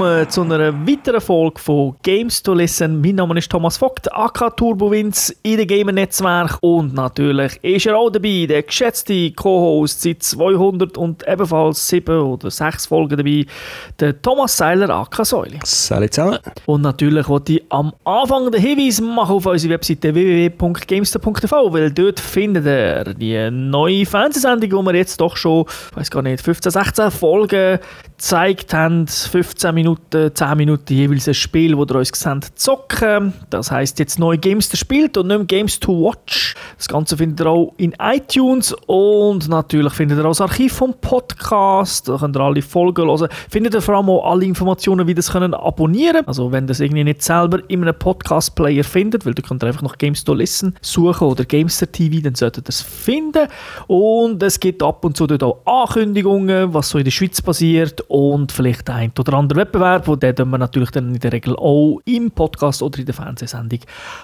willkommen zu einer weiteren Folge von Games to Listen. Mein Name ist Thomas Vogt, AK Turbowins in dem Gamer-Netzwerk und natürlich ist er auch dabei, der geschätzte Co-Host seit 200 und ebenfalls 7 oder 6 Folgen dabei, der Thomas Seiler, AK Säule. Salut zusammen. Und natürlich wollte ich am Anfang den Hinweis machen auf unsere Webseite www.gamester.tv, weil dort findet ihr die neue Fernsehsendung, die wir jetzt doch schon, ich weiß gar nicht, 15, 16 Folgen gezeigt haben. 15 Minuten, 10 Minuten jeweils ein Spiel, wo ihr uns gesehen zocken. Das heisst jetzt neu Games spielt und nicht mehr Games to Watch. Das Ganze findet ihr auch in iTunes und natürlich findet ihr auch das Archiv vom Podcast. Da könnt ihr alle Folgen hören. Findet ihr vor allem auch alle Informationen, wie ihr das können abonnieren Also wenn ihr das irgendwie nicht selber in einem Podcast-Player findet, weil ihr könnt einfach noch Games to Listen suchen oder Gamester TV, dann solltet ihr das finden. Und es gibt ab und zu dort auch Ankündigungen, was so in der Schweiz passiert und vielleicht ein oder andere Wettbewerb, wo den wir natürlich dann in der Regel auch im Podcast oder in der Fernsehsendung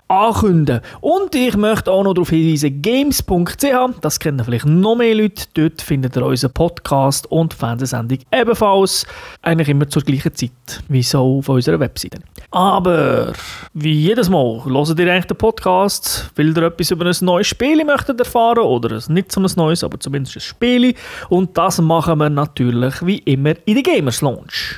ankündigen. Und ich möchte auch noch darauf hinweisen, games.ch, das kennen vielleicht noch mehr Leute, dort findet ihr unseren Podcast und Fernsehsendung ebenfalls eigentlich immer zur gleichen Zeit, wie so auf unserer Webseite. Aber wie jedes Mal, hört ihr eigentlich den Podcast, will ihr etwas über ein neues Spiel möchtet erfahren oder nicht so ein neues, aber zumindest ein Spiel und das machen wir natürlich wie immer in der Gamers Launch.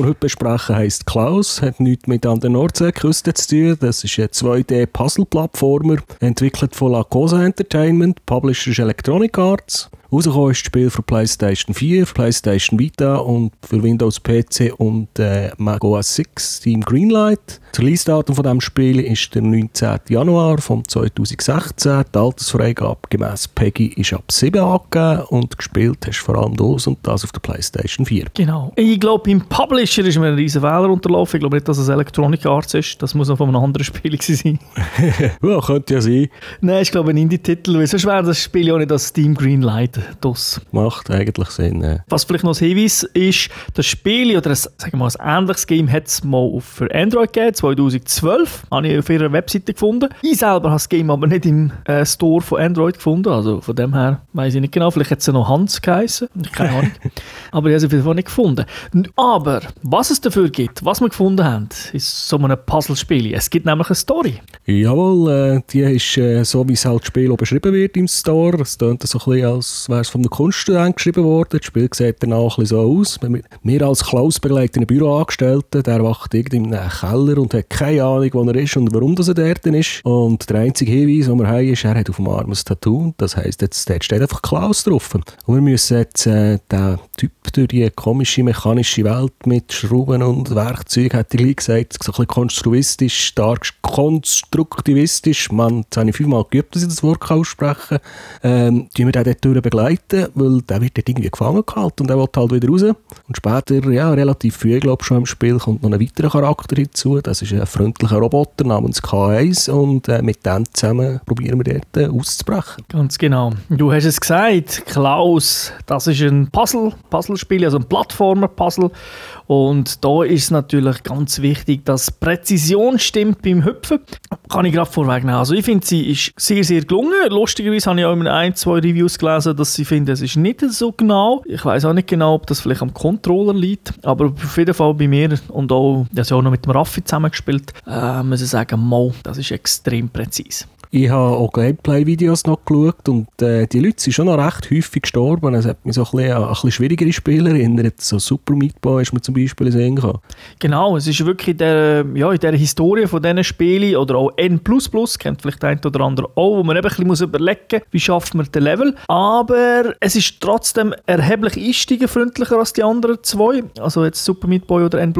Wir heute besprechen, heisst Klaus, hat nichts mit an der Nordseeküste zu tun. Das ist ein 2D-Puzzle-Plattformer, entwickelt von La Cosa Entertainment, Publisher ist Electronic Arts. Rausgekommen ist das Spiel für PlayStation 4, für PlayStation Vita und für Windows PC und äh, Mac OS 6 Team Greenlight. Das Release-Datum von diesem Spiel ist der 19. Januar von 2016. Die Altersfreigabe gemäss Peggy ist ab 7 angegeben und gespielt hast vor allem das und das auf der PlayStation 4. Genau. Ich glaube, im Publisher ist mir ein riesen Fehler unterlaufen. Ich glaube nicht, dass es Electronic Arts ist. Das muss noch von einem anderen Spiel sein. ja, könnte ja sein. Nein, ich glaube ein Indie-Titel, weil sonst wäre das Spiel ja nicht das Steam Greenlight DOS. Macht eigentlich Sinn. Ja. Was vielleicht noch ein Hinweis ist, das Spiel oder ein, sagen wir mal, ein ähnliches Game hat es mal für Android gegeben, 2012. Habe ich auf ihrer Webseite gefunden. Ich selber habe das Game aber nicht im äh, Store von Android gefunden. Also von dem her weiß ich nicht genau. Vielleicht hat es ja noch Hans geheißen. Keine Ahnung. aber ich habe es auf jeden Fall nicht gefunden. Aber was es dafür gibt, was wir gefunden haben, ist so ein Puzzlespiel. Es gibt nämlich eine Story. Jawohl, äh, die ist äh, so, wie es halt das Spiel beschrieben wird im Store. Es klingt so ein bisschen, als wäre es von einem Kunststudent geschrieben worden. Das Spiel sieht danach ein bisschen so aus. Wir als Klaus begleiten einen Büroangestellten, der wacht irgendwie in einem Keller und hat keine Ahnung, wo er ist und warum das er dort ist. Und der einzige Hinweis, den wir haben, ist, er hat auf dem Arm ein Tattoo. Das heisst, jetzt dort steht einfach Klaus drauf. Und wir müssen jetzt äh, den Typ durch die komische mechanische Welt mit Schrauben und Werkzeugen, hat er gesagt, so ein bisschen konstruistisch, stark konstruktivistisch. Man, jetzt habe ich fünfmal geübt, dass ich das Wort aussprechen kann. Ähm, wir den dort begleiten, weil der wird dort irgendwie gefangen gehalten und er will halt wieder raus. Und später, ja, relativ früh, glaube ich, schon im Spiel, kommt noch ein weiterer Charakter hinzu. Das ist ein freundlicher Roboter namens K1 und äh, mit dem zusammen probieren wir dort äh, auszubrechen. Ganz genau. Du hast es gesagt, Klaus, das ist ein Puzzle, Puzzlespiel, also ein Plattformer-Puzzle. Und da ist es natürlich ganz wichtig, dass Präzision stimmt beim Hüpfen. Kann ich gerade vorwegnehmen. Also ich finde, sie ist sehr, sehr gelungen. Lustigerweise habe ich auch in ein, zwei Reviews gelesen, dass sie finden, es ist nicht so genau. Ich weiß auch nicht genau, ob das vielleicht am Controller liegt, aber auf jeden Fall bei mir und auch, das ja auch noch mit dem Raffi zusammengespielt, äh, muss ich sagen, Mo, das ist extrem präzise. Ich habe auch Gameplay-Videos noch geschaut und äh, die Leute sind schon noch recht häufig gestorben. Es hat mich so ein bisschen an ein bisschen schwierigere Spieler erinnert. So Super Meat Boy ist mir zum Beispiel sehen kann. Genau, es ist wirklich in der, ja, in der Historie von diesen Spielen oder auch N++, kennt vielleicht ein oder andere auch, wo man eben ein bisschen überlegen muss, wie schafft man den Level. Aber es ist trotzdem erheblich einsteigerfreundlicher als die anderen zwei. Also jetzt Super Meat Boy oder N++.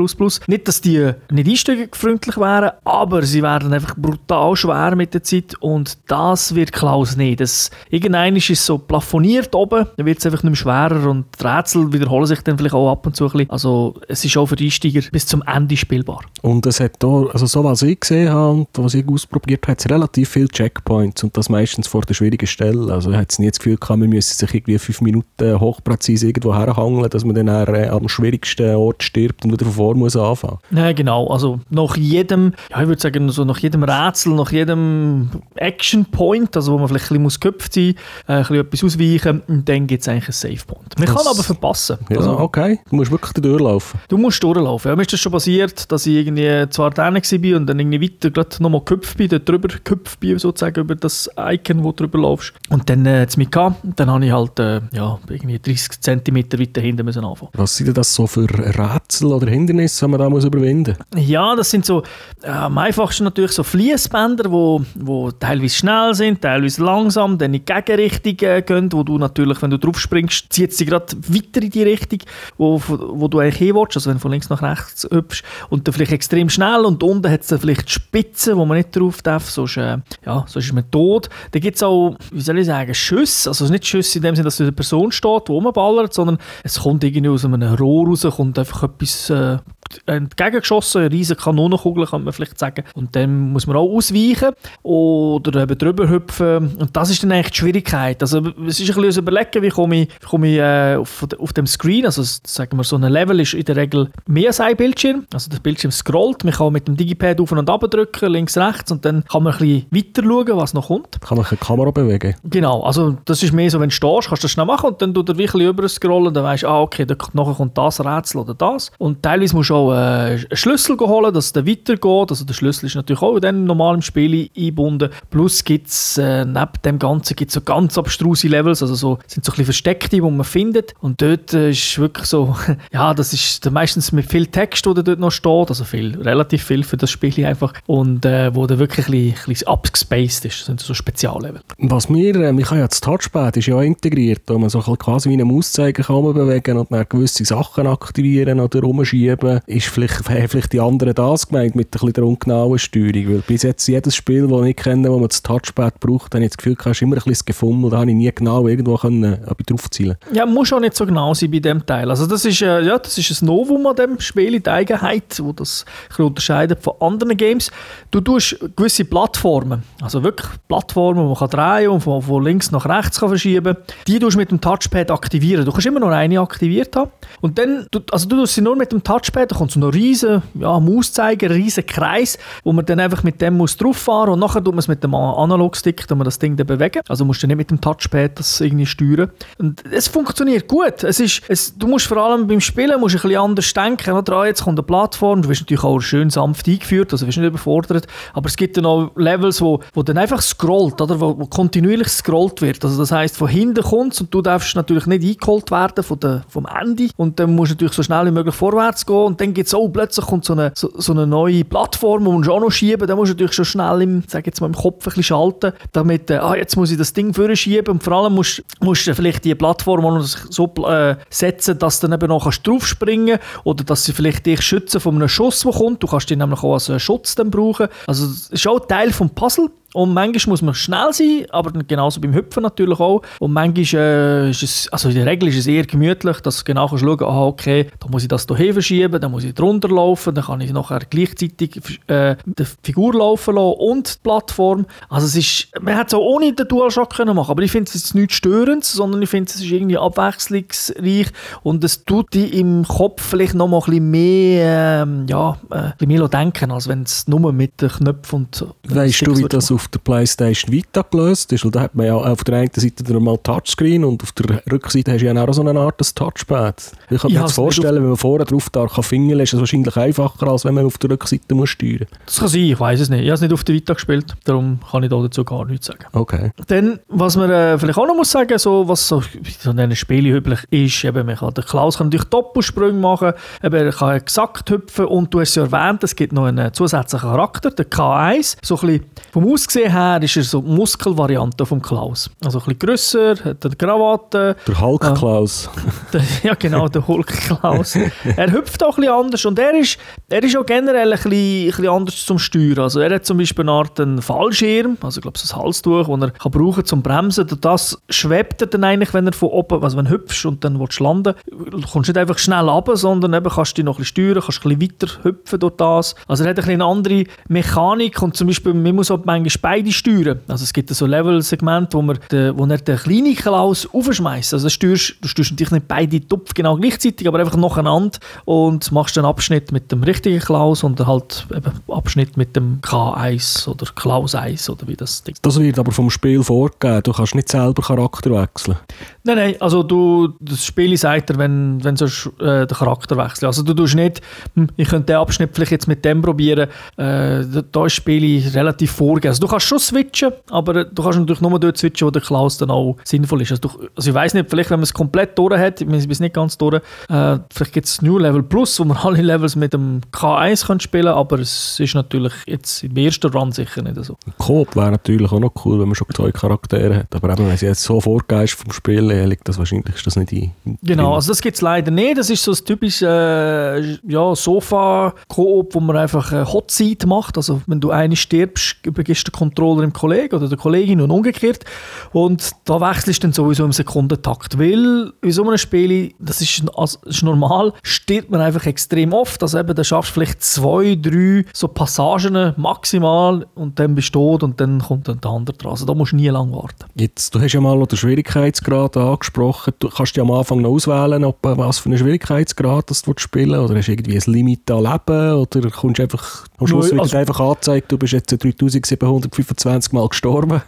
Nicht, dass die nicht einsteigerfreundlich wären, aber sie werden einfach brutal schwer mit der Zeit und das wird Klaus nicht. Das, irgendein ist es so plafoniert oben, dann wird es einfach nicht mehr schwerer und die Rätsel wiederholen sich dann vielleicht auch ab und zu ein bisschen. Also es ist auch für die Einsteiger bis zum Ende spielbar. Und es hat da, also so was ich gesehen habe und was ich ausprobiert habe, relativ viele Checkpoints und das meistens vor der schwierigen Stelle. Also ich hatte nie das Gefühl gehabt, man müsse sich irgendwie fünf Minuten hochpräzise irgendwo herhangeln, dass man dann äh, am schwierigsten Ort stirbt und wieder von vorne muss anfangen. Ja, genau. Also nach jedem, ja, ich würde sagen, so nach jedem Rätsel, nach jedem Action Point, also wo man vielleicht ein bisschen geköpft sein muss, äh, ein bisschen etwas ausweichen, und dann gibt es eigentlich einen Save Point. Man Das- kann aber verpassen. Ja, Also, okay. Du musst wirklich durchlaufen. Du musst durchlaufen. Ja, mir ist das schon passiert, dass ich irgendwie zwar da war und dann irgendwie weiter gerade nochmal gehüpft bin, dort drüber gehüpft bin, sozusagen, über das Icon, wo du drüber laufst. Und dann äh, hat's mich gehabt. Dann habe ich halt, äh, ja, irgendwie 30 cm weiter hinten müssen anfangen. Was sind denn das so für Rätsel oder Hindernisse, die man da muss überwinden Ja, das sind so, äh, am einfachsten natürlich so Fließbänder, wo, wo teilweise schnell sind, teilweise langsam, dann in die Gegenrichtung äh, gehen, wo du natürlich, wenn du drauf springst, zieht sie gerade weiter in die Richtung, wo, wo du eigentlich hin willst, also wenn du von links nach rechts hüpfst und dann vielleicht extrem schnell und unten hat es dann vielleicht Spitzen, wo man nicht drauf darf, sonst, äh, ja, sonst ist man tot. Da gibt es auch, wie soll ich sagen, Schüsse, also nicht Schüsse in dem Sinne, dass eine Person steht, die rumballert, sondern es kommt irgendwie aus einem Rohr raus, kommt einfach etwas äh, entgegengeschossen, eine riesige Kanonenkugel, kann man vielleicht sagen. Und dann muss man auch ausweichen oder eben drüber hüpfen. Und das ist dann eigentlich die Schwierigkeit. Also es ist ein bisschen überlegen, wie komme ich, wie komme ich äh, auf, auf dem Screen, also sagen wir so ein Level ist in der Regel mehr als ein Bildschirm. Also der Bildschirm scrollt, man kann mit dem Digipad auf und ab drücken, links, rechts und dann kann man ein bisschen weiter schauen, was noch kommt. Kann man eine Kamera bewegen? Genau, also das ist mehr so, wenn du stehst, kannst du das schnell machen und dann tut er wirklich über scrollen, dann weißt du, ah, okay, dann nachher kommt das Rätsel oder das. Und teilweise musst du auch äh, einen Schlüssel holen, dass dann weitergeht. Also der Schlüssel ist natürlich auch dann normal im Spiel eingebunden. Plus gibt es äh, neben dem Ganzen gibt's so ganz abstruse Levels, also so, sind so ein bisschen versteckte, die man findet. Und dort äh, ist wirklich so, ja, das ist meistens mit viel Text, der dort noch steht, also viel, relativ viel für das Spiel einfach. Und äh, wo dann wirklich ein bisschen, bisschen abgespaced ist. Das sind so Speziallevel. Was mir, äh, ich habe ja das Touchpad ist ja integriert, wo man so quasi wie einen Mauszeiger kann bewegen und dann gewisse Sachen aktivieren oder rumschieben. Ist vielleicht, haben vielleicht die anderen das gemeint mit ein bisschen der ungenauen Steuerung? Weil bis jetzt jedes Spiel, das ich kenne, wo man das Touchpad braucht, habe ich das Gefühl, du hast immer ein bisschen das Gefummel, da habe ich nie genau irgendwo können, äh, draufzielen Ja, muss auch nicht so genau sein bei dem Teil. Also das ist, äh, ja, das ist ein Novum an dem Spiel, die Eigenheit, wo das unterscheidet von anderen Games. Du tust gewisse Plattformen, also wirklich Plattformen, die man kann drehen und von, links nach rechts kann verschieben die tust du mit dem Touchpad aktivieren. Du kannst immer nur eine aktiviert haben. Und dann, also du tust sie nur mit dem Touchpad, da kommt so ein riesen ja, Mauszeiger, ein riesen Kreis, wo man dann einfach mit dem muss drauf fahren und nachher tut man es mit dem Analogstick, tut man das Ding dann bewegen. Also musst du nicht mit dem Touchpad das irgendwie steuern. Und es funktioniert gut. Es ist, es, du musst vor allem beim Spielen musst ein bisschen anders denken. Oder? Ah, jetzt kommt eine Plattform, du wirst natürlich auch schön sanft eingeführt, also wirst nicht überfordert. Aber es gibt dann auch Levels, wo, wo dann einfach scrollt, oder? Wo, wo kontinuierlich scrollt wird. Also das heißt, von hinten kommt und du darfst natürlich nicht eingeholt werden von der, vom Ende. Und dann musst du natürlich so schnell wie möglich vorwärts gehen. Und dann gibt es auch plötzlich kommt so eine, so, so eine neue Plattform, die musst du auch noch schieben. Da musst du natürlich schon schnell im, sag jetzt mal, im Kopf ein bisschen schalten, damit, äh, ah, jetzt muss ich das Ding vorschieben. Und vor allem musst, musst du vielleicht die Plattform so äh, setzen, dass du dann eben noch kannst draufspringen kannst oder dass sie vielleicht dich schützen von einem Schuss, der kommt. Du kannst die nämlich auch als äh, Schutz dann brauchen. Also das ist auch Teil vom Puzzle. Und manchmal muss man schnell sein, aber genauso beim Hüpfen natürlich auch. Und manchmal äh, ist es, also in der Regel ist es eher gemütlich, dass du genau kannst schauen ah, okay, da muss ich das hier verschieben, dann muss ich drunter laufen, dann kann ich nachher gleichzeitig äh, die Figur laufen lassen und die Plattform. Also es ist, man hätte es auch ohne den DualShock können machen aber ich finde es jetzt nichts Störendes, sondern ich finde es ist irgendwie abwechslungsreich und es tut dich im Kopf vielleicht noch mal ein bisschen mehr, ähm, ja, äh, ein bisschen mehr denken, als wenn es nur mit den Knöpfen und Weißt du, wie das auf der Playstation Vita gelöst ist? Weil da hat man ja auf der einen Seite dann mal Touchscreen und auf der Rückseite hast du ja auch so eine Art Touchpad. Ich kann mir jetzt also vorstellen, wenn man vorne drauf da kann fingeln, ist es wahrscheinlich einfacher, als wenn man auf der Rückseite muss steuern Das kann sein, ich weiß es nicht. Ich habe es nicht auf der Vita gespielt, darum kann ich da dazu gar nichts sagen. Okay. Dann, was man äh, vielleicht auch noch muss sagen, so, was so in diesen Spielen üblich ist, eben, man kann, der Klaus kann natürlich Doppelsprünge machen, eben, er kann exakt hüpfen und du hast ja erwähnt, es gibt noch einen zusätzlichen Charakter, der K1, so ein bisschen vom Aussehen Aussehen her ist er so die Muskelvariante vom Klaus. Also ein bisschen grösser, hat eine Krawatte. Der Hulk Klaus. Der, ja genau, der Hulk Klaus. er hüpft auch ein bisschen anders und er ist, er ist auch generell ein bisschen, ein bisschen anders zum Steuern. Also er hat zum Beispiel eine Art einen Fallschirm, also ich glaube so ein Halstuch, das er kann brauchen zum Bremsen. Und das schwebt er dann eigentlich, wenn er von oben, also wenn du hüpfst und dann willst du landen, du kommst nicht einfach schnell runter, sondern eben kannst du dich noch ein bisschen steuern, kannst ein bisschen weiter hüpfen durch das. Also er hat ein bisschen eine andere Mechanik und zum Beispiel, man muss auch manchmal beide steuern. Also es gibt so Level-Segmente, wo, man den, wo er den kleinen Klaus aufschmeißt. Also steuerst, du steuerst natürlich nicht beide Topf genau gleichzeitig, aber einfach nacheinander und machst einen Abschnitt mit dem richtigen Klaus und halt eben Abschnitt mit dem K1 oder Klaus 1 oder wie das Ding. Das wird aber vom Spiel vorgegeben. Du kannst nicht selber Charakter wechseln. Nein, nein, also du, das Spiel sagt dir, wenn, wenn du äh, den Charakter wechseln. Also du tust nicht, hm, ich könnte den Abschnitt vielleicht jetzt mit dem probieren, äh, da, ist das Spiel relativ vorgegeben. Also du kannst schon switchen, aber du kannst natürlich nur dort switchen, wo der Klaus dann auch sinnvoll ist. Also, du, also ich weiß nicht, vielleicht wenn man es komplett durch hat, wir sind nicht ganz durch, äh, vielleicht gibt es New Level Plus, wo man alle Levels mit dem K1 kann spielen aber es ist natürlich jetzt im ersten Run sicher nicht so. Coop wäre natürlich auch noch cool, wenn man schon zwei Charaktere hat, aber eben, wenn es jetzt so vorgegeben ist vom Spiel, liegt das wahrscheinlich ist das nicht ein. Genau, also das gibt es leider nicht. Das ist so ein typisches äh, ja, Sofa-Koop, wo man einfach eine Hot Seat macht. Also wenn du eine stirbst, übergibst du den Controller dem Kollegen oder der Kollegin und umgekehrt. Und da wechselst du dann sowieso im Sekundentakt. Weil in so einem Spiel, das ist, also, ist normal, stirbt man einfach extrem oft. Also eben, da schaffst du vielleicht zwei, drei so Passagen maximal und dann bist du tot und dann kommt dann der andere dran. Also da musst du nie lange warten. Jetzt, du hast ja mal den Schwierigkeitsgrad angesprochen. Du kannst ja am Anfang noch auswählen, ob, was für einen Schwierigkeitsgrad das du spielen oder hast du irgendwie ein Limit an Leben oder kommst du einfach, am Schluss wird also, einfach angezeigt, du bist jetzt 3725 Mal gestorben?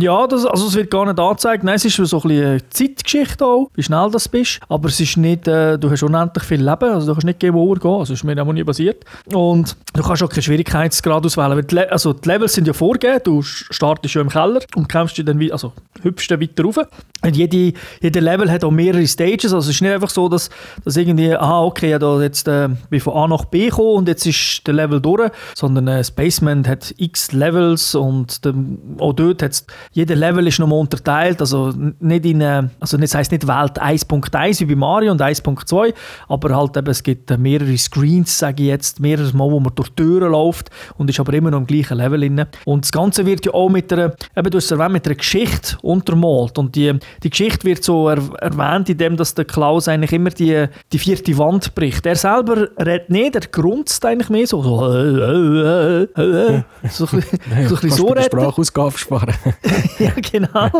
Ja, das, also es wird gar nicht angezeigt. Nein, es ist so ein bisschen eine Zeitgeschichte auch, wie schnell das bist. Aber es ist nicht, äh, du hast unendlich viel Leben, also du kannst nicht Game Over gehen, also ist mir auch nie passiert. Und du kannst auch keinen Schwierigkeitsgrad auswählen, weil die, also die Levels sind ja vorgegeben, du startest schon im Keller und kämpfst dann, also hüpfst dann weiter rauf. Und jede, jede Level hat auch mehrere Stages, also es ist nicht einfach so, dass, dass irgendwie, aha, okay, ja, da jetzt äh, bin von A nach B gekommen und jetzt ist der Level durch, sondern äh, Spaceman hat x Levels und der, auch dort hat jeder Level ist nochmal unterteilt, also nicht in, äh, also das heisst nicht Welt 1.1 wie bei Mario und 1.2, aber halt eben, es gibt äh, mehrere Screens, sage ich jetzt, mehrere Mal, wo man durch Türen läuft und ist aber immer noch im gleichen Level inne. Und das Ganze wird ja auch mit einer, eben du hast erwähnt, mit einer Geschichte untermalt. Und die, die Geschichte wird so er, erwähnt, indem dass der Klaus eigentlich immer die, die vierte Wand bricht. Er selber redet nicht, er grunzt eigentlich mehr so, so, äh, äh, äh, so, so, so, so, so Sprachausgabe sparen. ja, genau.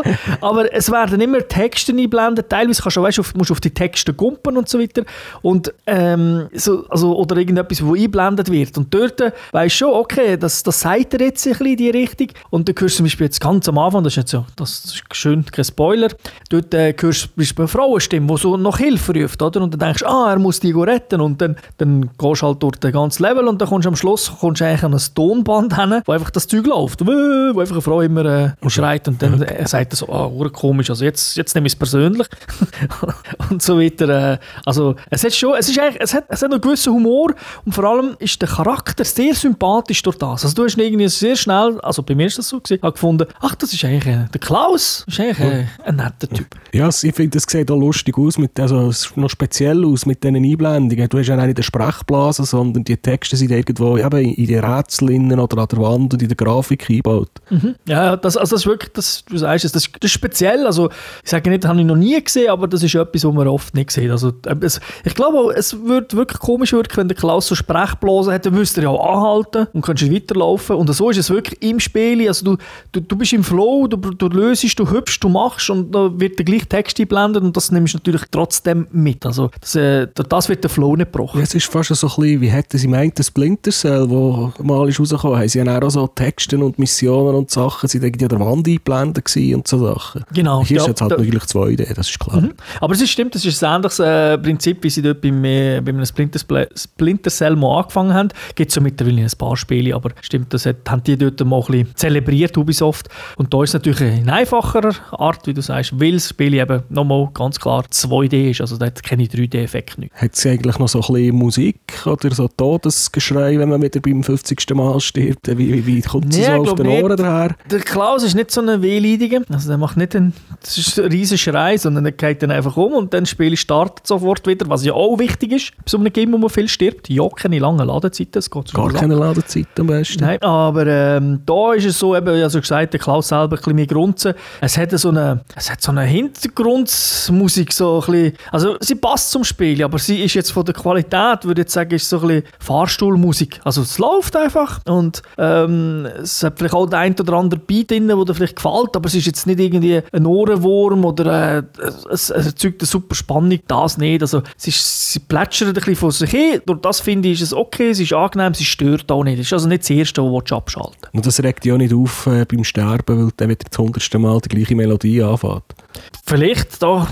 Aber es werden immer Texte eingeblendet. Teilweise kannst du, weißt, auf, musst du auf die Texte gumpen und so weiter. Und, ähm, so, also, oder irgendetwas, wo eingeblendet wird. Und dort weißt du schon, okay, das, das sagt er jetzt ein bisschen in die Richtung. Und dann hörst du zum Beispiel jetzt ganz am Anfang, das ist jetzt so, das ist schön, kein Spoiler, dort äh, hörst du eine Frauenstimme, die so nach Hilfe ruft, oder? Und dann denkst du, ah, er muss die retten. Und dann, dann gehst du halt durch den ganzen Level und dann kommst du am Schluss kommst du eigentlich an ein Tonband hin, wo einfach das Zeug läuft. Wo einfach eine Frau immer äh, schreit und dann er sagt er so, ah, oh, komisch, also jetzt, jetzt nehme ich es persönlich und so weiter. Äh, also es hat schon, es ist eigentlich, es hat, es hat einen gewissen Humor und vor allem ist der Charakter sehr sympathisch durch das. Also du hast irgendwie sehr schnell, also bei mir ist das so gewesen, gefunden, ach, das ist eigentlich äh, der Klaus, ist eigentlich äh, ein netter Typ. Ja, ich finde, das sieht auch lustig aus, mit, also noch speziell aus mit diesen Einblendungen. Du hast ja nicht den Sprechblasen, sondern die Texte sind irgendwo eben in den Rätseln oder an der Wand und in der Grafik eingebaut. Mhm. Ja, das, also das ist wirklich, das, du sagst es, das, das ist speziell. Also, ich sage nicht, das habe ich noch nie gesehen, aber das ist etwas, was man oft nicht sieht. Also, es, ich glaube, es würde wirklich komisch wirken, wenn der Klaus so Sprechblasen hätte, dann müsste er ja auch anhalten und könntest weiterlaufen. Und so ist es wirklich im Spiel. Also, du, du, du bist im Flow, du, du löst, du hüpfst, du machst und da wird der gleiche Text eingeblendet und das nimmst du natürlich trotzdem mit. Also, das, äh, das wird der Flow nicht gebrochen. Ja, es ist fast so ein bisschen, wie hätten sie meint, das Splinter Cell, wo mal ist rausgekommen, haben sie ja auch so Texte und Missionen und Sachen, sind irgendwie an der Wand eingeblendet und so Sachen. Genau. Hier ja, ist jetzt halt da, natürlich 2D, das ist klar. Mhm. Aber es ist, stimmt, das ist ein ähnliches äh, Prinzip, wie sie dort beim, äh, bei einem Splinter, Splinter Cell mal angefangen haben. Gibt es ja mittlerweile ein paar Spiele, aber stimmt, das hat, haben die dort mal ein bisschen zelebriert, Ubisoft. Und da ist es natürlich in einfacherer Art, wie du sagst, weil es das Spiel eben nochmal ganz klar 2D ist, also da hat keine 3D-Effekte nicht. Hat es eigentlich noch so ein bisschen Musik oder so Todesgeschrei, wenn man wieder beim 50. Mal stirbt? Wie, wie, wie kommt sie Nee, so auf den. Ohren daher? Der Klaus ist nicht so ein Wehleidiger, also der macht nicht einen, das ist ein riesen Schrei, sondern er geht dann einfach um und dann das Spiel startet sofort wieder, was ja auch wichtig ist, bei so einem Game, wo man viel stirbt. Ja, keine langen Ladezeiten, es geht Gar keine Ladezeit am besten. Nein, aber ähm, da ist es so, eben, also gesagt, der Klaus selber ein bisschen mehr grunzen. Es hat so eine, es hat so eine Hintergrundmusik, so ein bisschen, also sie passt zum Spiel, aber sie ist jetzt von der Qualität, würde ich jetzt sagen, ist so ein bisschen Fahrstuhlmusik. Also es läuft einfach und ähm, es hat vielleicht auch der ein oder andere Beat drin, der dir vielleicht gefällt, aber es ist jetzt nicht irgendwie ein Ohrenwurm oder äh, es, es erzeugt eine super Spannung, das nicht. Also es ist, sie plätschert ein bisschen von sich hin, durch das finde ich, ist es okay, es ist angenehm, sie stört auch nicht. Es ist also nicht das Erste, was du abschalten. Und das regt dich auch nicht auf äh, beim Sterben, weil dann wieder das hundertste Mal die gleiche Melodie anfängt. Vielleicht da.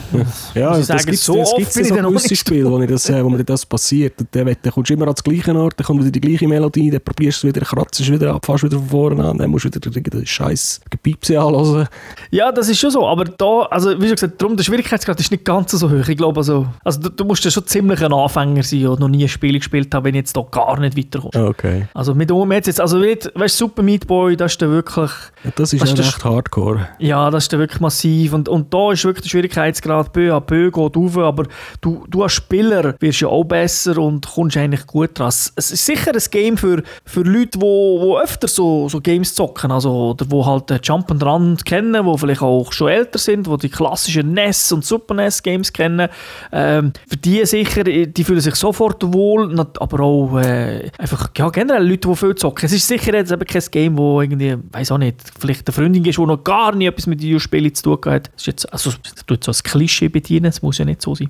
Ja, das gibt es so bin ich so gewisse Spiele, wo, ich das, äh, wo mir das passiert. Und dann, dann kommst du immer an den gleichen Ort, dann kommt wieder die gleiche Melodie, dann probierst du es wieder, kratzt es wieder ab, fährst wieder von vorne an, dann musst du wieder den scheiß Gepiepse anhören. Ja, das ist schon so. Aber da, also wie gesagt, darum der Schwierigkeitsgrad ist nicht ganz so hoch. Ich glaube, also, also du, du musst ja schon ziemlich ein Anfänger sein und noch nie ein Spiel gespielt haben, wenn ich jetzt da gar nicht weiterkommst. Okay. Also mit um jetzt, jetzt also weißt du, Super Meat Boy, das ist dann wirklich, Ja, das ist das- recht hardcore. ja, das ist dann wirklich massiv und, und da ist wirklich der Schwierigkeitsgrad peu à peu geht rauf, aber du, du als Spieler wirst ja auch besser und kommst eigentlich gut dran. Es ist sicher ein Game für, für Leute, die wo, wo öfter so, so Games zocken, also oder wo halt Jump and Run kennen, wo vielleicht auch schon älter sind, wo die klassischen NES und Super NES Games kennen. Ähm, für die sicher, die fühlen sich sofort wohl, aber auch äh, einfach ja, generell Leute, die viel zocken. Es ist sicher jetzt eben kein Game, wo irgendwie, weiß auch nicht, vielleicht eine Freundin ist, die noch gar nie etwas mit Videospielen zu tun hat. Das ist jetzt, also, das tut so ein Klischee bedienen, das muss ja nicht so sein.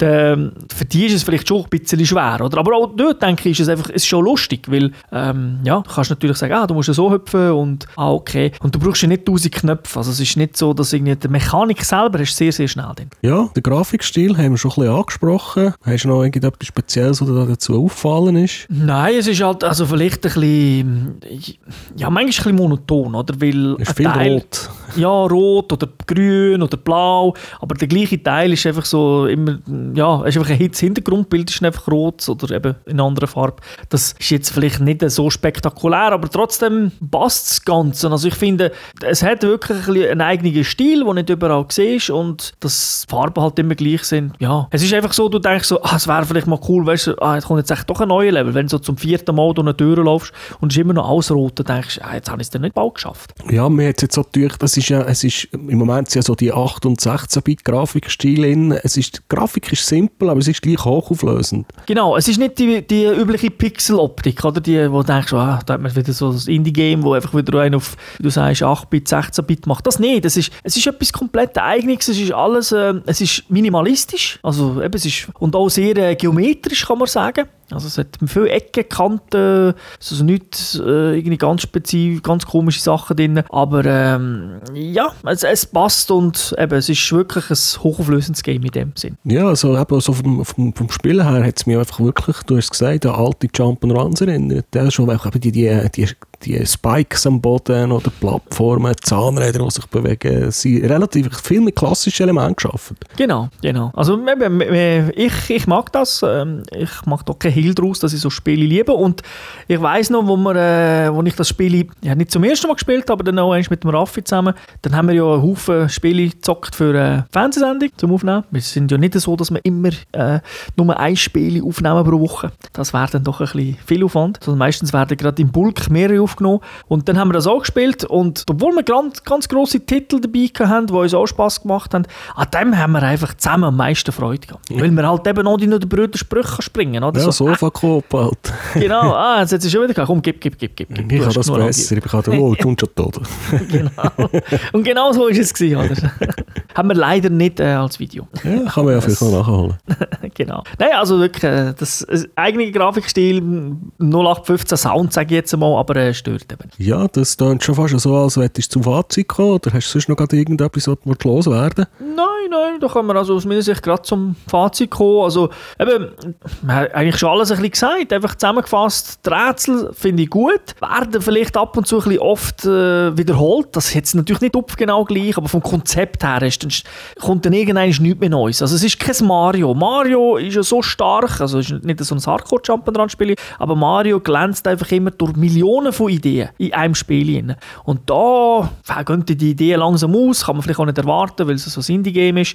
Der, für die ist es vielleicht schon ein bisschen schwer, oder? Aber auch dort, denke ich, ist es einfach, es ist schon lustig, weil, ähm, ja, du kannst natürlich sagen, ah, du musst ja so hüpfen und, ah, okay. Und du brauchst ja nicht tausend Knöpfe, also es ist nicht so, dass irgendwie die Mechanik selber ist sehr, sehr schnell drin. Ja, den Grafikstil haben wir schon ein bisschen angesprochen. Hast du noch irgendetwas Spezielles, was dir da dazu auffallen ist? Nein, es ist halt, also vielleicht ein bisschen, ja, manchmal ein bisschen monoton, oder? Weil Es ist viel Teil, rot. Ja, rot oder grün oder blau, aber der gleiche Teil ist einfach so immer, ja, es ist einfach ein das Hintergrundbild ist einfach rot oder eben in einer anderen Farbe. Das ist jetzt vielleicht nicht so spektakulär, aber trotzdem passt das Ganze. Also ich finde, es hat wirklich einen eigenen Stil, den nicht überall siehst und dass die Farben halt immer gleich sind. Ja, es ist einfach so, du denkst so, ah, es wäre vielleicht mal cool, weißt du, ah, jetzt kommt jetzt echt doch ein neuer Level. Wenn du so zum vierten Mal durch eine Tür laufst und es ist immer noch alles rot, dann denkst du, ah, jetzt habe ich es dann nicht bald geschafft. Ja, mir hat jetzt so gedacht, das ist ja, es ist, im Moment ja so die 8- und 16-Bit-Grafikstile in. Es ist, die Grafik ist simpel, aber es ist gleich hochauflösend. Genau, es ist nicht die, die übliche Pixel-Optik, oder? Die, wo du denkst, ah, da hat man wieder so ein Indie-Game, wo einfach wieder einen auf, wie du sagst, 8-Bit, 16-Bit macht. Das nicht, es ist, es ist etwas komplett Eigenes, es ist alles, äh, es ist minimalistisch, also eben, es ist, und auch sehr äh, geometrisch, kann man sagen. Also es hat viele Ecken, Kanten, also nicht äh, irgendwie ganz spezifisch, ganz komische Sachen drin, aber ähm, ja, es, es passt und eben, es ist wirklich ein hochauflösendes Game in dem Sinn. Ja, also eben so vom, vom, vom Spielen her hat es mich einfach wirklich, du hast es gesagt, an alte Jump'n'Runs erinnert. Ja, schon eben die, die, die, die Spikes am Boden oder Plattformen, Zahnräder, die sich bewegen, sind relativ viel mit klassischen Elementen geschaffen. Genau, genau. Also eben, ich, ich mag das. ähm, Ich mache da keinen Hehl draus, dass ich so Spiele liebe. Und ich weiß noch, wo, wir, äh, wo ich das Spiel ja, nicht zum ersten Mal gespielt habe, aber dann auch eins mit dem Raffi zusammen, dann haben wir ja einen Haufen Spiele gezockt für eine Fernsehsendung zum Aufnehmen. Wir sind ja nicht so, dass wir immer äh, nur ein Spiel aufnehmen pro Woche. Das wäre dann doch ein bisschen viel Aufwand. Also meistens werden gerade im Bulk mehrere aufgenommen. Und dann haben wir das auch gespielt. Und obwohl wir ganz, ganz grosse Titel dabei hatten, die uns auch Spass gemacht haben, an dem haben wir einfach zusammen am meisten Freude gehabt. Weil wir halt eben auch die nur den Brüder Sprüche springen. Oder? Ja, so, Sofa-Coop halt. Genau, ah, jetzt hat sie schon wieder gesagt, komm, gib, gib, gib, gib. gib. Ich hast das besser. Ich kann da, oh, schon schon tot. Genau. Und genau so war es, gewesen, oder? haben wir leider nicht äh, als Video. Ja, kann man ja vielleicht noch nachholen. genau. Nein, also wirklich, äh, das äh, eigene Grafikstil, 0815 Sound, sage ich jetzt mal, aber äh, stört eben. Ja, das klingt schon fast so, als hättest du zum Fazit kommen, oder hast du sonst noch gerade irgendetwas, was loswerden Nein, nein, da kann man also aus meiner Sicht gerade zum Fazit kommen. Also eben, man hat eigentlich schon alles ein bisschen gesagt, einfach zusammengefasst, die Rätsel finde ich gut, werden vielleicht ab und zu ein bisschen oft äh, wiederholt, das ist jetzt natürlich nicht genau gleich, aber vom Konzept her ist, dann kommt dann irgendwann nichts mehr Neues. Also es ist kein Mario. Mario ist ja so stark, also ist nicht so ein Hardcore-Jump'n'Run-Spiel, aber Mario glänzt einfach immer durch Millionen von Ideen in einem Spiel. Und da gehen die Ideen langsam aus, kann man vielleicht auch nicht erwarten, weil es so ein Indie-Game ist.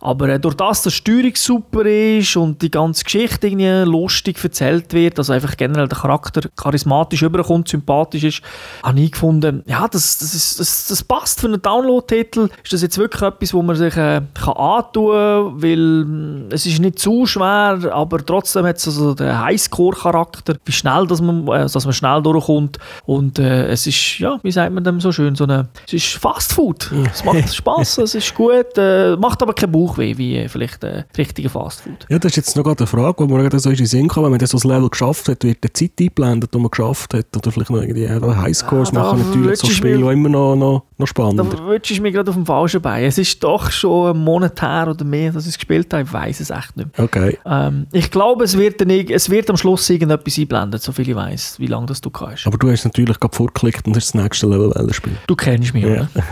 Aber äh, durch das, dass die Steuerung super ist und die ganze Geschichte irgendwie lustig erzählt wird, also einfach generell der Charakter charismatisch überkommt, sympathisch ist, habe ich gefunden, ja, das, das, ist, das, das passt für einen Download-Titel. Ist das jetzt wirklich etwas, wo man sich äh, kann antun kann, weil mh, es ist nicht zu schwer, aber trotzdem hat es also den Highscore-Charakter, wie schnell, dass man, äh, dass man schnell durchkommt und äh, es ist, ja, wie sagt man dem so schön, so eine, es ist Fast Food. Es macht Spaß, es ist gut, äh, macht aber keinen Bauch weh, wie äh, vielleicht äh, richtige Fast Food. Ja, das ist jetzt noch gerade eine Frage, wo man gerade so in den Sinn kam, wenn man so ein Level geschafft hat, wird die Zeit eingeblendet, die man geschafft hat, oder vielleicht noch irgendwie äh, Highscores Ja, da machen natürlich so Spiele immer noch, noch, noch Da spannender. wünschst du mich gerade auf dem falschen Bein. Es ist doch schon ein Monat her oder mehr, dass ich es gespielt habe. Ich weiß es echt nicht mehr. Okay. Ähm, ich glaube, es wird, irg- es wird am Schluss irgendetwas einblendet, soviel ich weiß, wie lange das du kannst. Aber du hast natürlich gerade vorgeklickt und hast das nächste Level spielen. Du kennst mich, Ja. oder?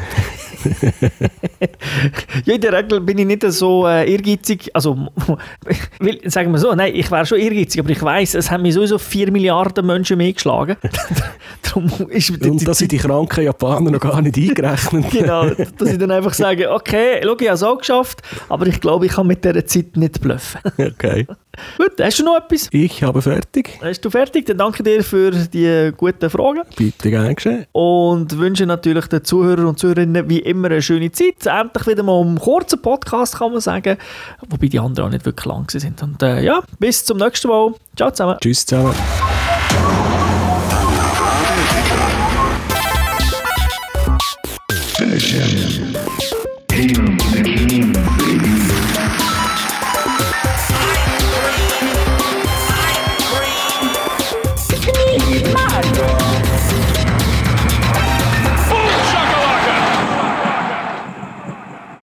ja, in der Regel bin ich nicht so äh, ehrgeizig. Also, will, sagen wir so, nein, ich wäre schon ehrgeizig, aber ich weiß, es haben mich sowieso 4 Milliarden Menschen mehr geschlagen. Und da sind die kranken Japaner noch gar nicht eingerechnet. Genau, dass ich dann einfach sage, okay, schau, ich habe es auch geschafft, aber ich glaube, ich kann mit dieser Zeit nicht bluffen. Okay. Gut, hast du noch etwas? Ich habe fertig. Hast du fertig? Dann danke dir für die guten Fragen Bitte gern geschehen. und wünsche natürlich den Zuhörern und Zuhörerinnen wie immer eine schöne Zeit. Endlich wieder mal einen kurzen Podcast, kann man sagen, wobei die anderen auch nicht wirklich lang sind. Und äh, ja, bis zum nächsten Mal. Ciao zusammen. Tschüss zusammen.